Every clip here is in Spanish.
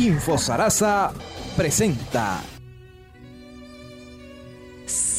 Info Sarasa presenta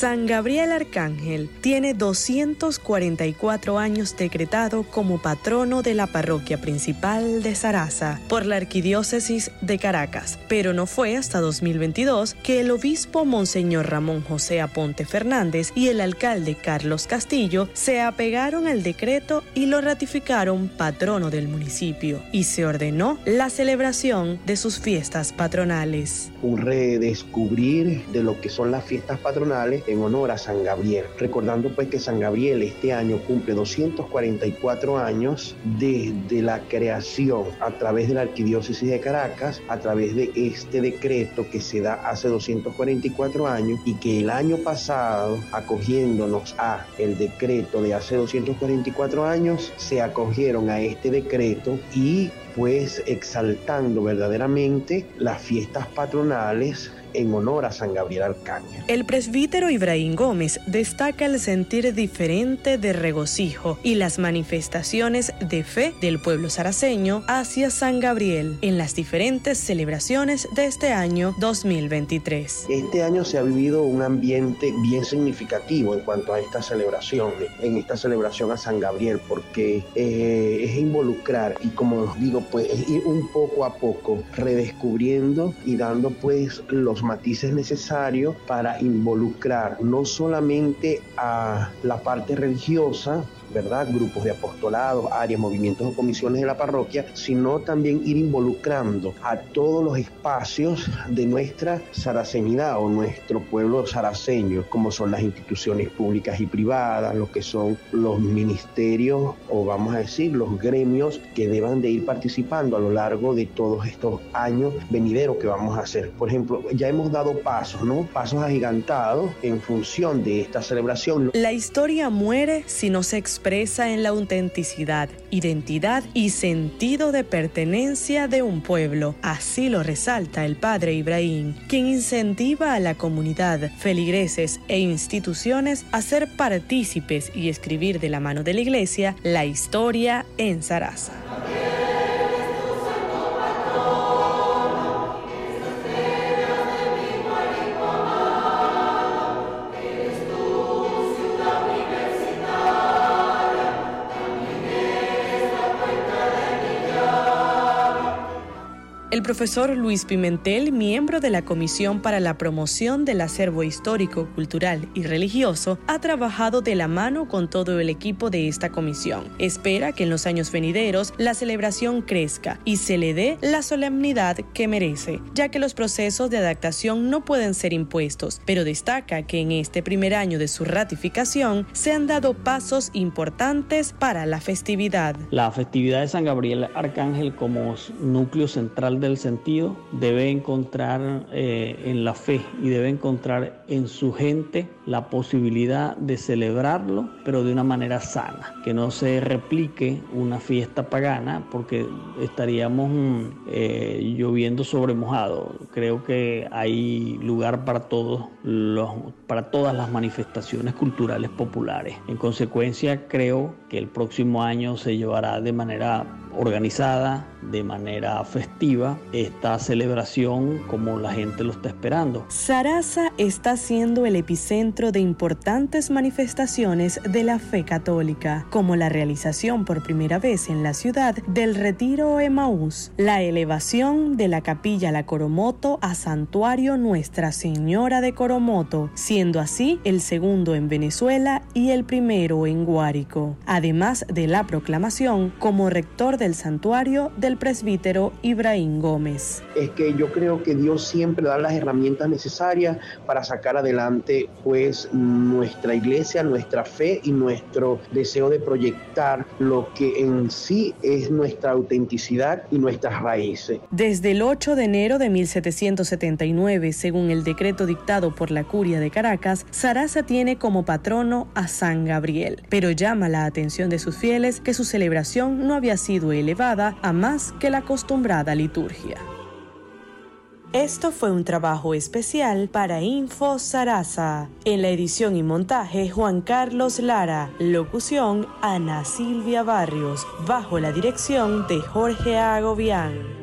San Gabriel Arcángel tiene 244 años decretado como patrono de la parroquia principal de Sarasa por la Arquidiócesis de Caracas, pero no fue hasta 2022 que el obispo Monseñor Ramón José Aponte Fernández y el alcalde Carlos Castillo se apegaron al decreto y lo ratificaron patrono del municipio y se ordenó la celebración de sus fiestas patronales. Un redescubrir de lo que son las fiestas patronales en honor a San Gabriel, recordando pues que San Gabriel este año cumple 244 años desde la creación a través de la Arquidiócesis de Caracas, a través de este decreto que se da hace 244 años y que el año pasado, acogiéndonos a el decreto de hace 244 años, se acogieron a este decreto y pues exaltando verdaderamente las fiestas patronales en honor a San Gabriel Arcángel. El presbítero Ibrahim Gómez destaca el sentir diferente de regocijo y las manifestaciones de fe del pueblo saraceño hacia San Gabriel en las diferentes celebraciones de este año 2023. Este año se ha vivido un ambiente bien significativo en cuanto a esta celebración, en esta celebración a San Gabriel, porque eh, es involucrar y como digo, pues es ir un poco a poco redescubriendo y dando pues los matices necesarios para involucrar no solamente a la parte religiosa, ¿verdad? Grupos de apostolados, áreas, movimientos o comisiones de la parroquia, sino también ir involucrando a todos los espacios de nuestra saracenidad o nuestro pueblo saraceño, como son las instituciones públicas y privadas, lo que son los ministerios o vamos a decir los gremios que deban de ir participando a lo largo de todos estos años venideros que vamos a hacer. Por ejemplo, ya hemos dado pasos, ¿no? Pasos agigantados en función de esta celebración. La historia muere si no se expresa en la autenticidad, identidad y sentido de pertenencia de un pueblo. Así lo resalta el padre Ibrahim, quien incentiva a la comunidad, feligreses e instituciones a ser partícipes y escribir de la mano de la iglesia la historia en Sarasa. El profesor Luis Pimentel, miembro de la Comisión para la Promoción del Acervo Histórico, Cultural y Religioso, ha trabajado de la mano con todo el equipo de esta comisión. Espera que en los años venideros la celebración crezca y se le dé la solemnidad que merece, ya que los procesos de adaptación no pueden ser impuestos, pero destaca que en este primer año de su ratificación se han dado pasos importantes para la festividad. La festividad de San Gabriel Arcángel como núcleo central del sentido debe encontrar eh, en la fe y debe encontrar en su gente la posibilidad de celebrarlo, pero de una manera sana, que no se replique una fiesta pagana porque estaríamos eh, lloviendo sobre mojado. Creo que hay lugar para todos los, para todas las manifestaciones culturales populares. En consecuencia, creo que el próximo año se llevará de manera organizada, de manera festiva, esta celebración como la gente lo está esperando. Sarasa está siendo el epicentro de importantes manifestaciones de la fe católica, como la realización por primera vez en la ciudad del Retiro Emaús, la elevación de la capilla La Coromoto a Santuario Nuestra Señora de Coromoto, siendo así el segundo en Venezuela y el primero en Guárico, además de la proclamación como rector del santuario del presbítero Ibrahim Gómez. Es que yo creo que Dios siempre da las herramientas necesarias para sacar adelante pues nuestra iglesia, nuestra fe y nuestro deseo de proyectar lo que en sí es nuestra autenticidad y nuestras raíces. Desde el 8 de enero de 1779, según el decreto dictado por la curia de Caracas, Sarasa tiene como patrono a San Gabriel, pero llama la atención de sus fieles que su celebración no había sido elevada a que la acostumbrada liturgia. Esto fue un trabajo especial para Info Sarasa. En la edición y montaje Juan Carlos Lara. Locución Ana Silvia Barrios. Bajo la dirección de Jorge Agobián.